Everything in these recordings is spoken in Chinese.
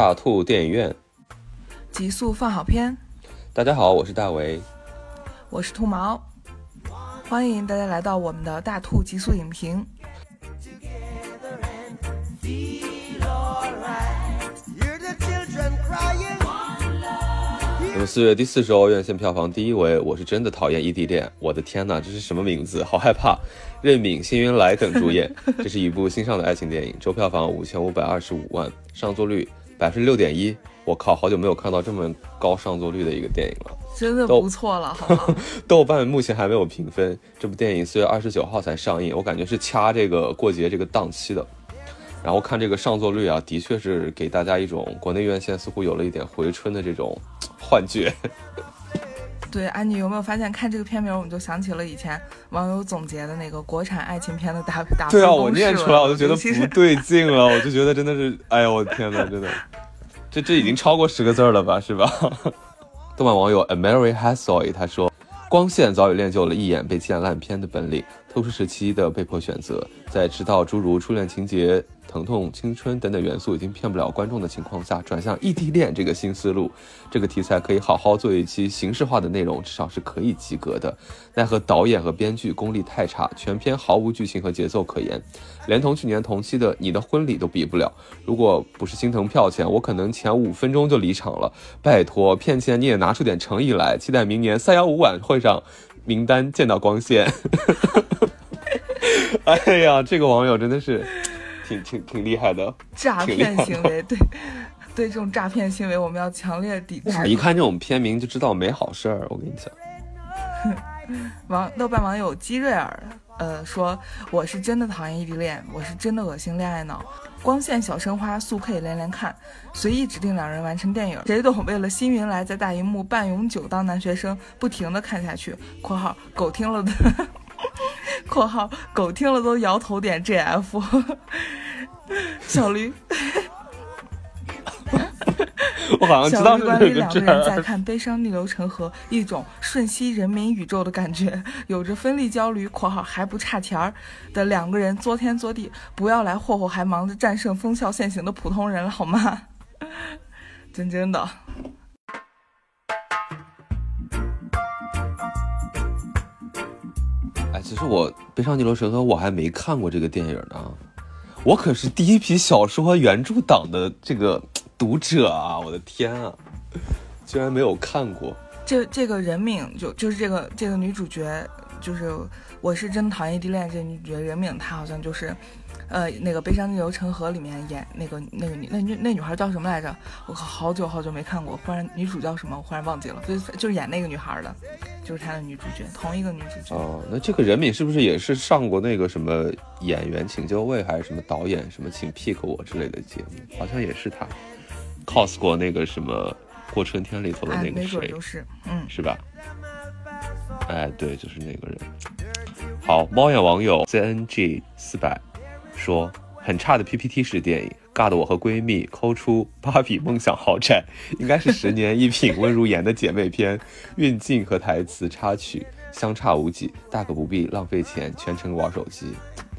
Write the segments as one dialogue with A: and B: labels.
A: 大兔电影院，
B: 极速放好片。
A: 大家好，我是大为，
B: 我是兔毛，欢迎大家来到我们的大兔极速影评。
A: 那么四月第四周院线票房第一位，我是真的讨厌异地恋。我的天哪，这是什么名字？好害怕！任敏、辛云来等主演，这是一部新上的爱情电影，周票房五千五百二十五万，上座率百分之六点一。我靠，好久没有看到这么高上座率的一个电影了，
B: 真的不错了？
A: 豆瓣目前还没有评分。这部电影四月二十九号才上映，我感觉是掐这个过节这个档期的。然后看这个上座率啊，的确是给大家一种国内院线似乎有了一点回春的这种幻觉。
B: 对，安妮有没有发现看这个片名，我们就想起了以前网友总结的那个国产爱情片的大大
A: 对啊，我念出来我就觉得不对劲了，我就觉得真的是，哎呦，我的天呐，真的，这这已经超过十个字了吧，是吧？动漫网友 Amary Hasoy 他说。光线早已练就了一眼被见烂片的本领，特殊时期的被迫选择，在知道诸如初恋情节、疼痛、青春等等元素已经骗不了观众的情况下，转向异地恋这个新思路，这个题材可以好好做一期形式化的内容，至少是可以及格的。奈何导演和编剧功力太差，全片毫无剧情和节奏可言，连同去年同期的《你的婚礼》都比不了。如果不是心疼票钱，我可能前五分钟就离场了。拜托，骗钱你也拿出点诚意来！期待明年三幺五晚会上名单见到光线。哎呀，这个网友真的是挺挺挺厉害的，
B: 诈骗行为，对对，这种诈骗行为我们要强烈抵制。
A: 一看这种片名就知道没好事儿，我跟你讲。
B: 网豆瓣网友基瑞尔，呃说我是真的讨厌异地恋，我是真的恶心恋爱脑。光线小生花速配连连看，随意指定两人完成电影，谁懂？为了新云来在大荧幕半永久当男学生，不停的看下去。（括号狗听了的，括号狗听了都摇头点 GF。）小驴。
A: 我好像知道是
B: 这个两个人在看《悲伤逆流成河》，一种瞬息人民宇宙的感觉，有着分离焦虑（括号还不差钱儿）的两个人作天作地，不要来霍霍还忙着战胜风效现行的普通人了好吗？真真的。
A: 哎，其实我《悲伤逆流成河》我还没看过这个电影呢，我可是第一批小说原著党的这个。读者啊，我的天啊，居然没有看过
B: 这这个人名，就就是这个这个女主角，就是我是真讨厌异地恋这女主角人名，她好像就是，呃，那个《悲伤逆流成河》里面演那个那个女那女那女孩叫什么来着？我靠，好久好久没看过，忽然女主叫什么？我忽然忘记了，就就是演那个女孩的，就是她的女主角，同一个女主角。
A: 哦，那这个人名是不是也是上过那个什么演员请就位，还是什么导演什么请 pick 我之类的节目？好像也是她。cos 过那个什么过春天里头的那个谁，
B: 就是嗯，
A: 是吧？哎，对，就是那个人。好，猫眼网友 zng 四百说，很差的 PPT 式电影，尬的我和闺蜜抠出芭比梦想豪宅，应该是十年一品温如言的姐妹篇，运镜和台词插曲相差无几，大可不必浪费钱全程玩手机。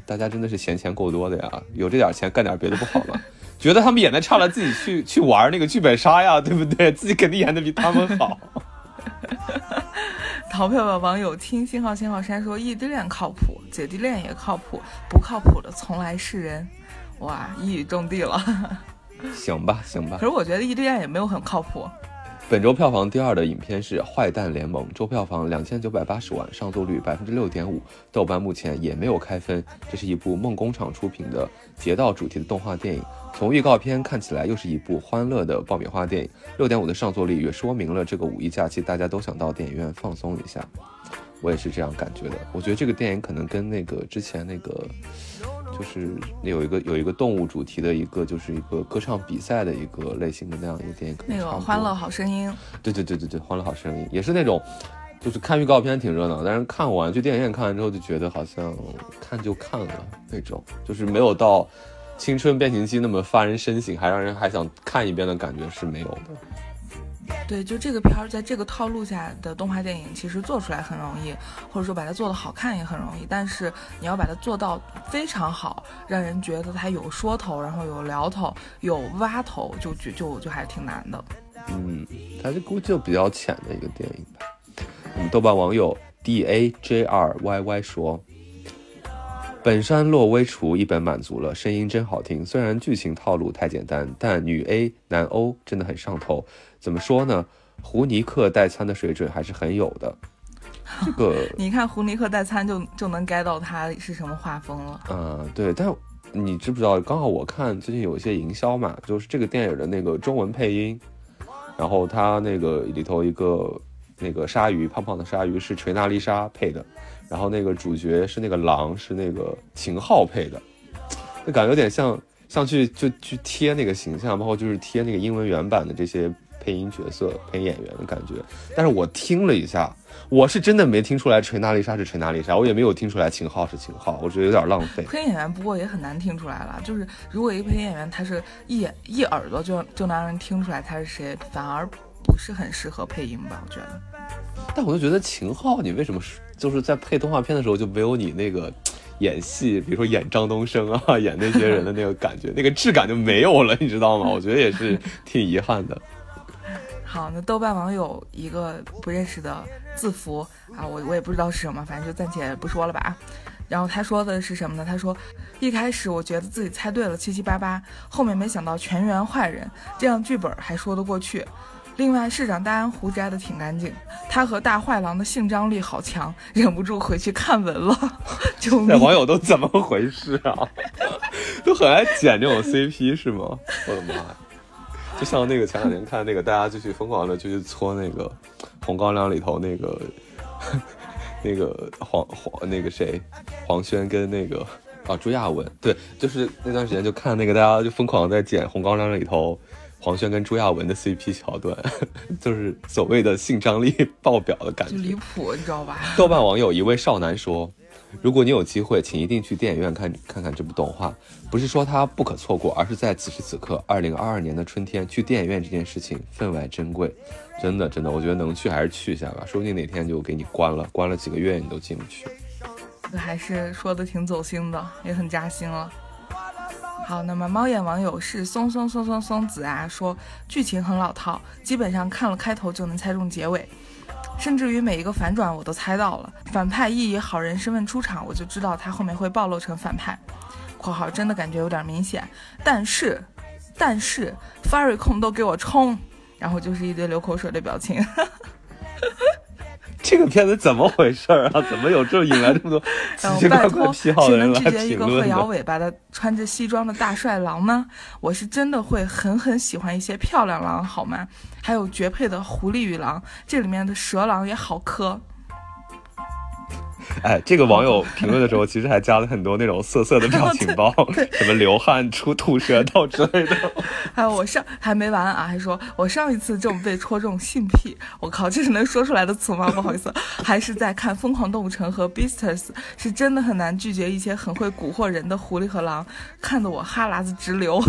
A: 大家真的是闲钱够多的呀，有这点钱干点别的不好吗？觉得他们演的差了，自己去去玩那个剧本杀呀，对不对？自己肯定演的比他们好。
B: 逃票的网友听信号信号山说异地恋靠谱，姐弟恋也靠谱，不靠谱的从来是人。哇，一语中的了。
A: 行吧，行吧。
B: 可是我觉得异地恋也没有很靠谱。
A: 本周票房第二的影片是《坏蛋联盟》，周票房两千九百八十万，上座率百分之六点五，豆瓣目前也没有开分。这是一部梦工厂出品的劫道主题的动画电影。从预告片看起来，又是一部欢乐的爆米花电影。六点五的上座率也说明了这个五一假期大家都想到电影院放松一下。我也是这样感觉的。我觉得这个电影可能跟那个之前那个。就是有一个有一个动物主题的一个，就是一个歌唱比赛的一个类型的那样一个电影，
B: 那个《欢乐好声音》。
A: 对对对对对，《欢乐好声音》也是那种，就是看预告片挺热闹，但是看完去电影院看完之后就觉得好像看就看了那种，就是没有到青春变形记那么发人深省，还让人还想看一遍的感觉是没有的。
B: 对，就这个片儿，在这个套路下的动画电影，其实做出来很容易，或者说把它做的好看也很容易。但是你要把它做到非常好，让人觉得它有说头，然后有聊头，有挖头，就就就就还挺难的。
A: 嗯，它这估计就比较浅的一个电影吧。嗯，豆瓣网友 d a j r y y 说。本山落微厨一本满足了，声音真好听。虽然剧情套路太简单，但女 A 男 O 真的很上头。怎么说呢？胡尼克代餐的水准还是很有的。这 个
B: 你看胡尼克代餐就就能 get 到他是什么画风了。
A: 嗯，对。但你知不知道？刚好我看最近有一些营销嘛，就是这个电影的那个中文配音，然后他那个里头一个那个鲨鱼，胖胖的鲨鱼是锤娜丽莎配的。然后那个主角是那个狼，是那个秦昊配的，那感觉有点像像去就去贴那个形象，包括就是贴那个英文原版的这些配音角色、配音演员的感觉。但是我听了一下，我是真的没听出来锤娜丽莎是锤娜丽莎，我也没有听出来秦昊是秦昊，我觉得有点浪费。
B: 配音演员不过也很难听出来了，就是如果一个配音演员他是一一耳朵就就能让人听出来他是谁，反而不是很适合配音吧？我觉得。
A: 但我就觉得秦昊，你为什么就是在配动画片的时候就没有你那个演戏，比如说演张东升啊，演那些人的那个感觉，那个质感就没有了，你知道吗？我觉得也是挺遗憾的。
B: 好，那豆瓣网友一个不认识的字符啊，我我也不知道是什么，反正就暂且不说了吧。然后他说的是什么呢？他说一开始我觉得自己猜对了七七八八，后面没想到全员坏人，这样剧本还说得过去。另外，市长大安胡摘的挺干净，他和大坏狼的性张力好强，忍不住回去看文了。就那！
A: 网友都怎么回事啊？都很爱剪这种 CP 是吗？我的妈呀！就像那个前两年看那个，大家就去疯狂的就去搓那个《红高粱》里头那个 那个黄黄那个谁黄轩跟那个啊朱亚文，对，就是那段时间就看那个大家就疯狂在剪《红高粱》里头。黄轩跟朱亚文的 CP 桥段，就是所谓的性张力爆表的感觉，
B: 离谱，你知道吧？
A: 豆瓣网友一位少男说：“如果你有机会，请一定去电影院看看看这部动画。不是说它不可错过，而是在此时此刻，二零二二年的春天去电影院这件事情分外珍贵。真的，真的，我觉得能去还是去一下吧，说不定哪天就给你关了，关了几个月你都进不去。
B: 还是说的挺走心的，也很扎心了。”好，那么猫眼网友是松松松松松子啊，说剧情很老套，基本上看了开头就能猜中结尾，甚至于每一个反转我都猜到了。反派一以好人身份出场，我就知道他后面会暴露成反派。（括号真的感觉有点明显，但是，但是 f a r r y 控都给我冲，然后就是一堆流口水的表情。
A: 这个片子怎么回事啊？怎么有这引来这么多 奇奇怪怪癖好的人来评论？
B: 一个会摇尾巴的穿着西装的大帅狼呢？我是真的会狠狠喜欢一些漂亮狼，好吗？还有绝配的狐狸与狼，这里面的蛇狼也好磕。
A: 哎，这个网友评论的时候，其实还加了很多那种色色的表情包，什么流汗、出吐舌头之类的。
B: 还有我上还没完啊，还说我上一次这么被戳中性癖，我靠，这是能说出来的词吗？不好意思，还是在看《疯狂动物城》和《Beastars》，是真的很难拒绝一些很会蛊惑人的狐狸和狼，看得我哈喇子直流。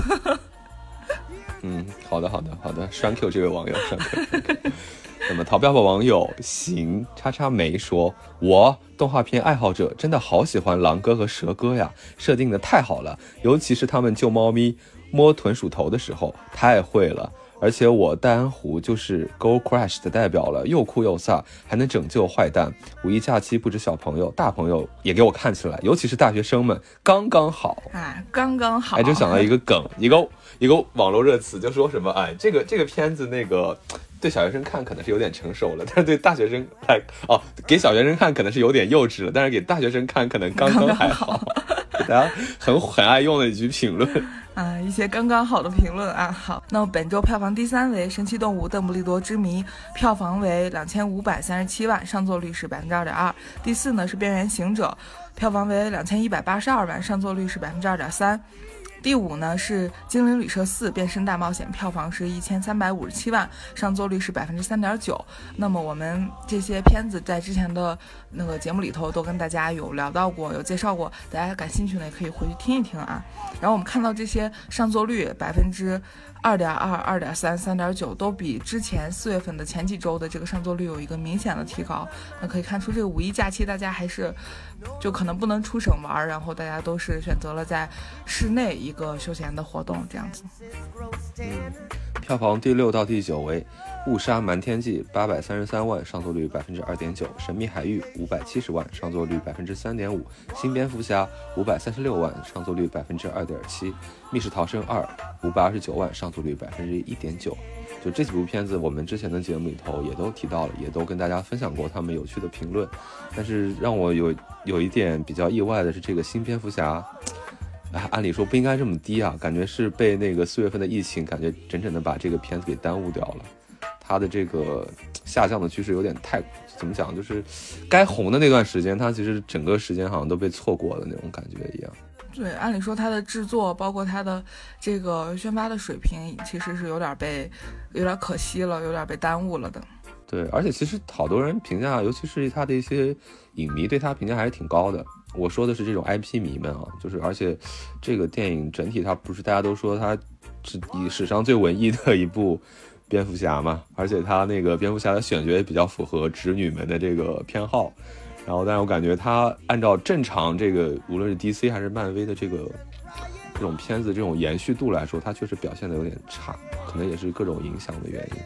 A: 嗯，好的，好的，好的，Thank you，这位网友，Thank you。那么，淘票吧网友行叉叉梅说：“我动画片爱好者真的好喜欢狼哥和蛇哥呀，设定的太好了，尤其是他们救猫咪摸豚鼠头的时候，太会了。而且我戴安湖就是 Go Crash 的代表了，又酷又飒，还能拯救坏蛋。五一假期不止小朋友，大朋友也给我看起来，尤其是大学生们，刚刚好
B: 啊，刚刚好。
A: 哎，就想到一个梗，一个一个网络热词，就说什么哎，这个这个片子那个。”对小学生看可能是有点成熟了，但是对大学生来哦，给小学生看可能是有点幼稚了，但是给大学生看可能刚刚还好。大家很很爱用的一句评论
B: 啊，一些刚刚好的评论啊。好，那么本周票房第三为《神奇动物邓布利多之谜》，票房为两千五百三十七万，上座率是百分之二点二。第四呢是《边缘行者》，票房为两千一百八十二万，上座率是百分之二点三。第五呢是《精灵旅社四：变身大冒险》，票房是一千三百五十七万，上座率是百分之三点九。那么我们这些片子在之前的那个节目里头都跟大家有聊到过，有介绍过，大家感兴趣呢也可以回去听一听啊。然后我们看到这些上座率百分之二点二、二点三、三点九都比之前四月份的前几周的这个上座率有一个明显的提高。那可以看出，这个五一假期大家还是就可能不能出省玩，然后大家都是选择了在室内一个休闲的活动这样子。
A: 票房第六到第九位。《误杀瞒天记》八百三十三万，上座率百分之二点九；《神秘海域》五百七十万，上座率百分之三点五；《新蝙蝠侠》五百三十六万，上座率百分之二点七；《密室逃生二》五百二十九万，上座率百分之一点九。就这几部片子，我们之前的节目里头也都提到了，也都跟大家分享过他们有趣的评论。但是让我有有一点比较意外的是，这个《新蝙蝠侠》，哎，按理说不应该这么低啊，感觉是被那个四月份的疫情，感觉整整的把这个片子给耽误掉了。它的这个下降的趋势有点太怎么讲？就是该红的那段时间，它其实整个时间好像都被错过了那种感觉一样。
B: 对，按理说它的制作，包括它的这个宣发的水平，其实是有点被有点可惜了，有点被耽误了的。
A: 对，而且其实好多人评价，尤其是他的一些影迷对他评价还是挺高的。我说的是这种 IP 迷们啊，就是而且这个电影整体它不是大家都说它是以史上最文艺的一部。蝙蝠侠嘛，而且他那个蝙蝠侠的选角也比较符合直女们的这个偏好，然后但是我感觉他按照正常这个无论是 DC 还是漫威的这个这种片子这种延续度来说，他确实表现的有点差，可能也是各种影响的原因。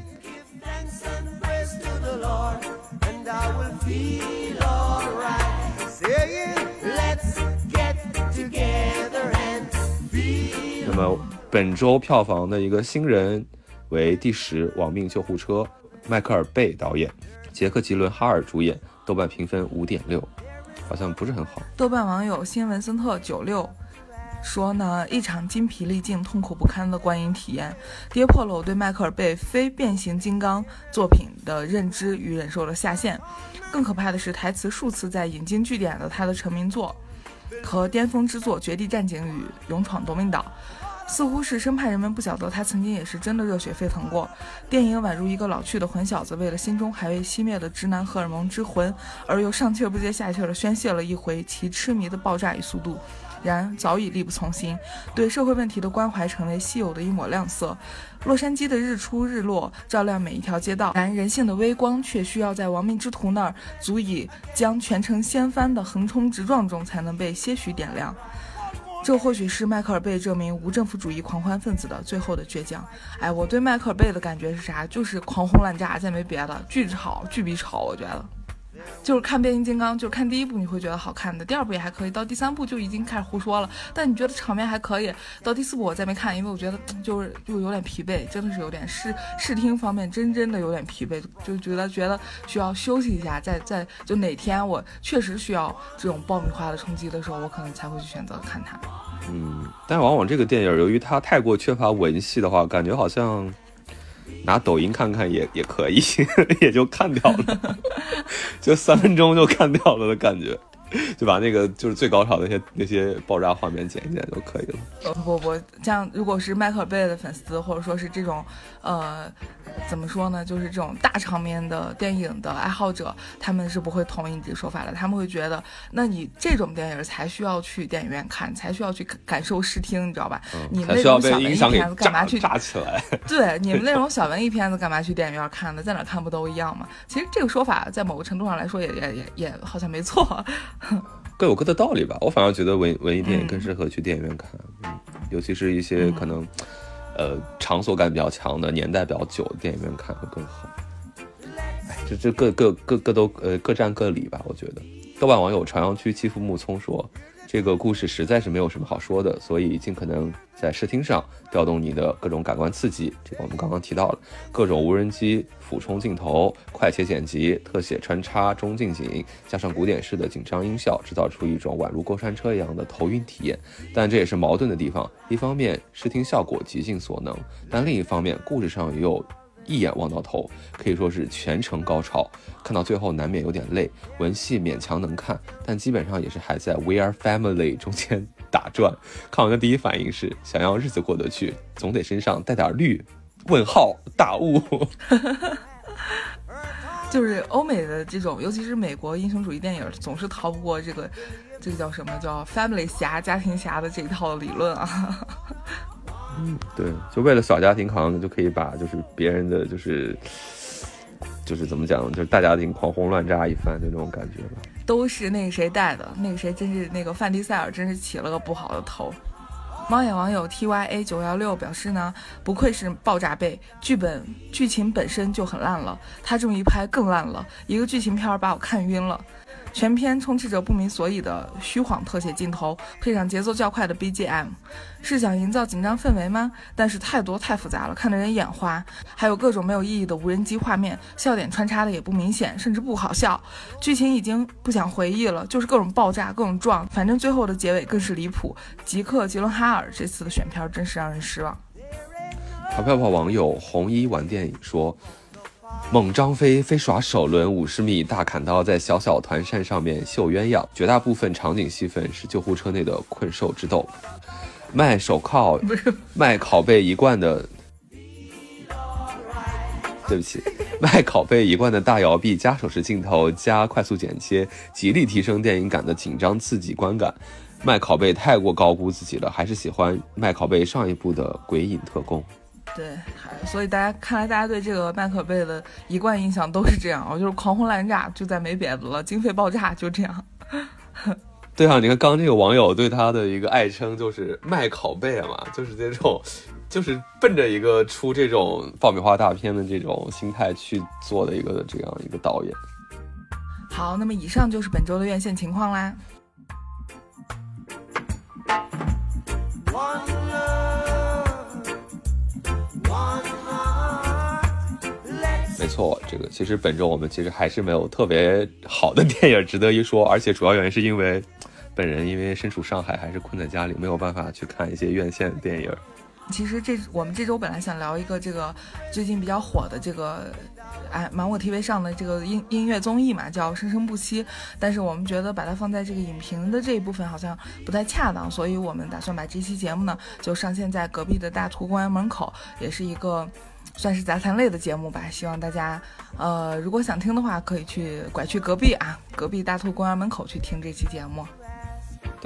A: 那么本周票房的一个新人。为第十，《亡命救护车》，迈克尔·贝导演，杰克·吉伦哈尔主演，豆瓣评分五点六，好像不是很好。
B: 豆瓣网友新文森特九六说呢，一场筋疲力尽、痛苦不堪的观影体验，跌破了我对迈克尔·贝非变形金刚作品的认知与忍受的下限。更可怕的是，台词数次在引经据典的他的成名作和巅峰之作《绝地战警》与《勇闯夺命岛》。似乎是生怕人们不晓得他曾经也是真的热血沸腾过。电影宛如一个老去的混小子，为了心中还未熄灭的直男荷尔蒙之魂，而又上气不接下气地宣泄了一回其痴迷的爆炸与速度。然早已力不从心，对社会问题的关怀成为稀有的一抹亮色。洛杉矶的日出日落照亮每一条街道，然人性的微光却需要在亡命之徒那儿足以将全城掀翻的横冲直撞中才能被些许点亮。这或许是迈克尔贝这名无政府主义狂欢分子的最后的倔强。哎，我对迈克尔贝的感觉是啥？就是狂轰滥炸，再没别的，巨吵，巨比吵，我觉得。就是看变形金刚，就是看第一部你会觉得好看的，第二部也还可以，到第三部就已经开始胡说了。但你觉得场面还可以，到第四部我再没看，因为我觉得就是就有点疲惫，真的是有点视视听方面真真的有点疲惫，就觉得觉得需要休息一下，再再就哪天我确实需要这种爆米花的冲击的时候，我可能才会去选择看它。
A: 嗯，但往往这个电影由于它太过缺乏文戏的话，感觉好像。拿抖音看看也也可以，也就看掉了，就三分钟就看掉了的感觉，就把那个就是最高潮的那些那些爆炸画面剪一剪就可以了。
B: 呃不不，像如果是迈克尔贝的粉丝，或者说是这种呃。怎么说呢？就是这种大场面的电影的爱好者，他们是不会同意你这个说法的。他们会觉得，那你这种电影才需要去电影院看，才需要去感受视听，你知道吧？你们那种小文艺片子干嘛去？
A: 炸起来！
B: 对，你们那种小文艺片子干嘛去电影院看呢？在哪看不都一样吗？其实这个说法在某个程度上来说，也也也也好像没错，
A: 各有各的道理吧。我反而觉得文文艺电影更适合去电影院看，嗯，尤其是一些可能。呃，场所感比较强的、年代比较久的电影院看会更好。哎，这这各各各各都呃各占各理吧，我觉得。豆瓣网友朝阳区欺负木聪说。这个故事实在是没有什么好说的，所以尽可能在视听上调动你的各种感官刺激。这个我们刚刚提到了，各种无人机俯冲镜头、快切剪辑、特写穿插、中近景，加上古典式的紧张音效，制造出一种宛如过山车一样的头晕体验。但这也是矛盾的地方：一方面视听效果极尽所能，但另一方面故事上又。一眼望到头，可以说是全程高潮。看到最后难免有点累，文戏勉强能看，但基本上也是还在 We Are Family 中间 打转。看完的第一反应是，想要日子过得去，总得身上带点绿。问号大雾。
B: 就是欧美的这种，尤其是美国英雄主义电影，总是逃不过这个，这个叫什么叫 Family 侠、家庭侠的这一套理论啊。
A: 嗯，对，就为了小家庭，好像就可以把就是别人的就是就是怎么讲，就是大家庭狂轰乱炸一番就那种感觉吧。
B: 都是那个谁带的，那个谁真是那个范迪塞尔，真是起了个不好的头。猫眼网友 T Y A 九幺六表示呢，不愧是爆炸背，剧本剧情本身就很烂了，他这么一拍更烂了，一个剧情片把我看晕了。全片充斥着不明所以的虚晃特写镜头，配上节奏较快的 BGM，是想营造紧张氛围吗？但是太多太复杂了，看得人眼花。还有各种没有意义的无人机画面，笑点穿插的也不明显，甚至不好笑。剧情已经不想回忆了，就是各种爆炸，各种撞，反正最后的结尾更是离谱。吉克·吉伦哈尔这次的选片真是让人失望。
A: 淘票票网友红衣玩电影说。猛张飞飞耍首轮五十米大砍刀，在小小团扇上面秀鸳鸯。绝大部分场景戏份是救护车内的困兽之斗。卖手铐，卖拷贝一贯的，对不起，卖拷贝一贯的大摇臂加手持镜头加快速剪切，极力提升电影感的紧张刺激观感。卖拷贝太过高估自己了，还是喜欢卖拷贝上一部的鬼影特工。
B: 对，所以大家看来大家对这个麦克贝的一贯印象都是这样，就是狂轰滥炸，就再没别的了，经费爆炸就这样。
A: 对啊，你看刚刚这个网友对他的一个爱称就是麦拷贝嘛，就是这种，就是奔着一个出这种爆米花大片的这种心态去做的一个这样一个导演。
B: 好，那么以上就是本周的院线情况啦。
A: 没错，这个其实本周我们其实还是没有特别好的电影值得一说，而且主要原因是因为本人因为身处上海，还是困在家里，没有办法去看一些院线电影。
B: 其实这我们这周本来想聊一个这个最近比较火的这个哎芒果 TV 上的这个音音乐综艺嘛，叫《生生不息》，但是我们觉得把它放在这个影评的这一部分好像不太恰当，所以我们打算把这期节目呢就上线在隔壁的大图公园门口，也是一个。算是杂谈类的节目吧，希望大家，呃，如果想听的话，可以去拐去隔壁啊，隔壁大兔公园门口去听这期节目。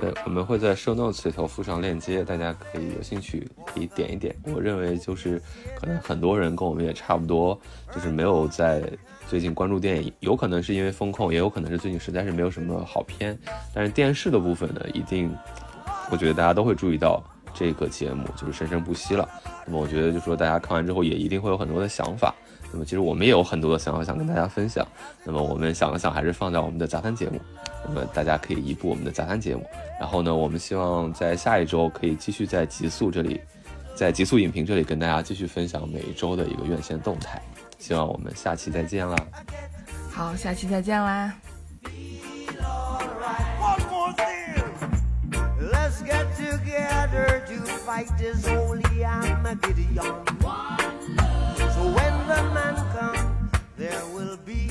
A: 对，我们会在 show notes 里头附上链接，大家可以有兴趣可以点一点。我认为就是可能很多人跟我们也差不多，就是没有在最近关注电影，有可能是因为风控，也有可能是最近实在是没有什么好片。但是电视的部分呢，一定，我觉得大家都会注意到。这个节目就是生生不息了。那么我觉得，就说大家看完之后也一定会有很多的想法。那么其实我们也有很多的想法想跟大家分享。那么我们想了想，还是放在我们的杂谈节目。那么大家可以移步我们的杂谈节目。然后呢，我们希望在下一周可以继续在极速这里，在极速影评这里跟大家继续分享每一周的一个院线动态。希望我们下期再见啦！
B: 好，下期再见啦！together to fight this holy Armageddon. When the man comes, there will be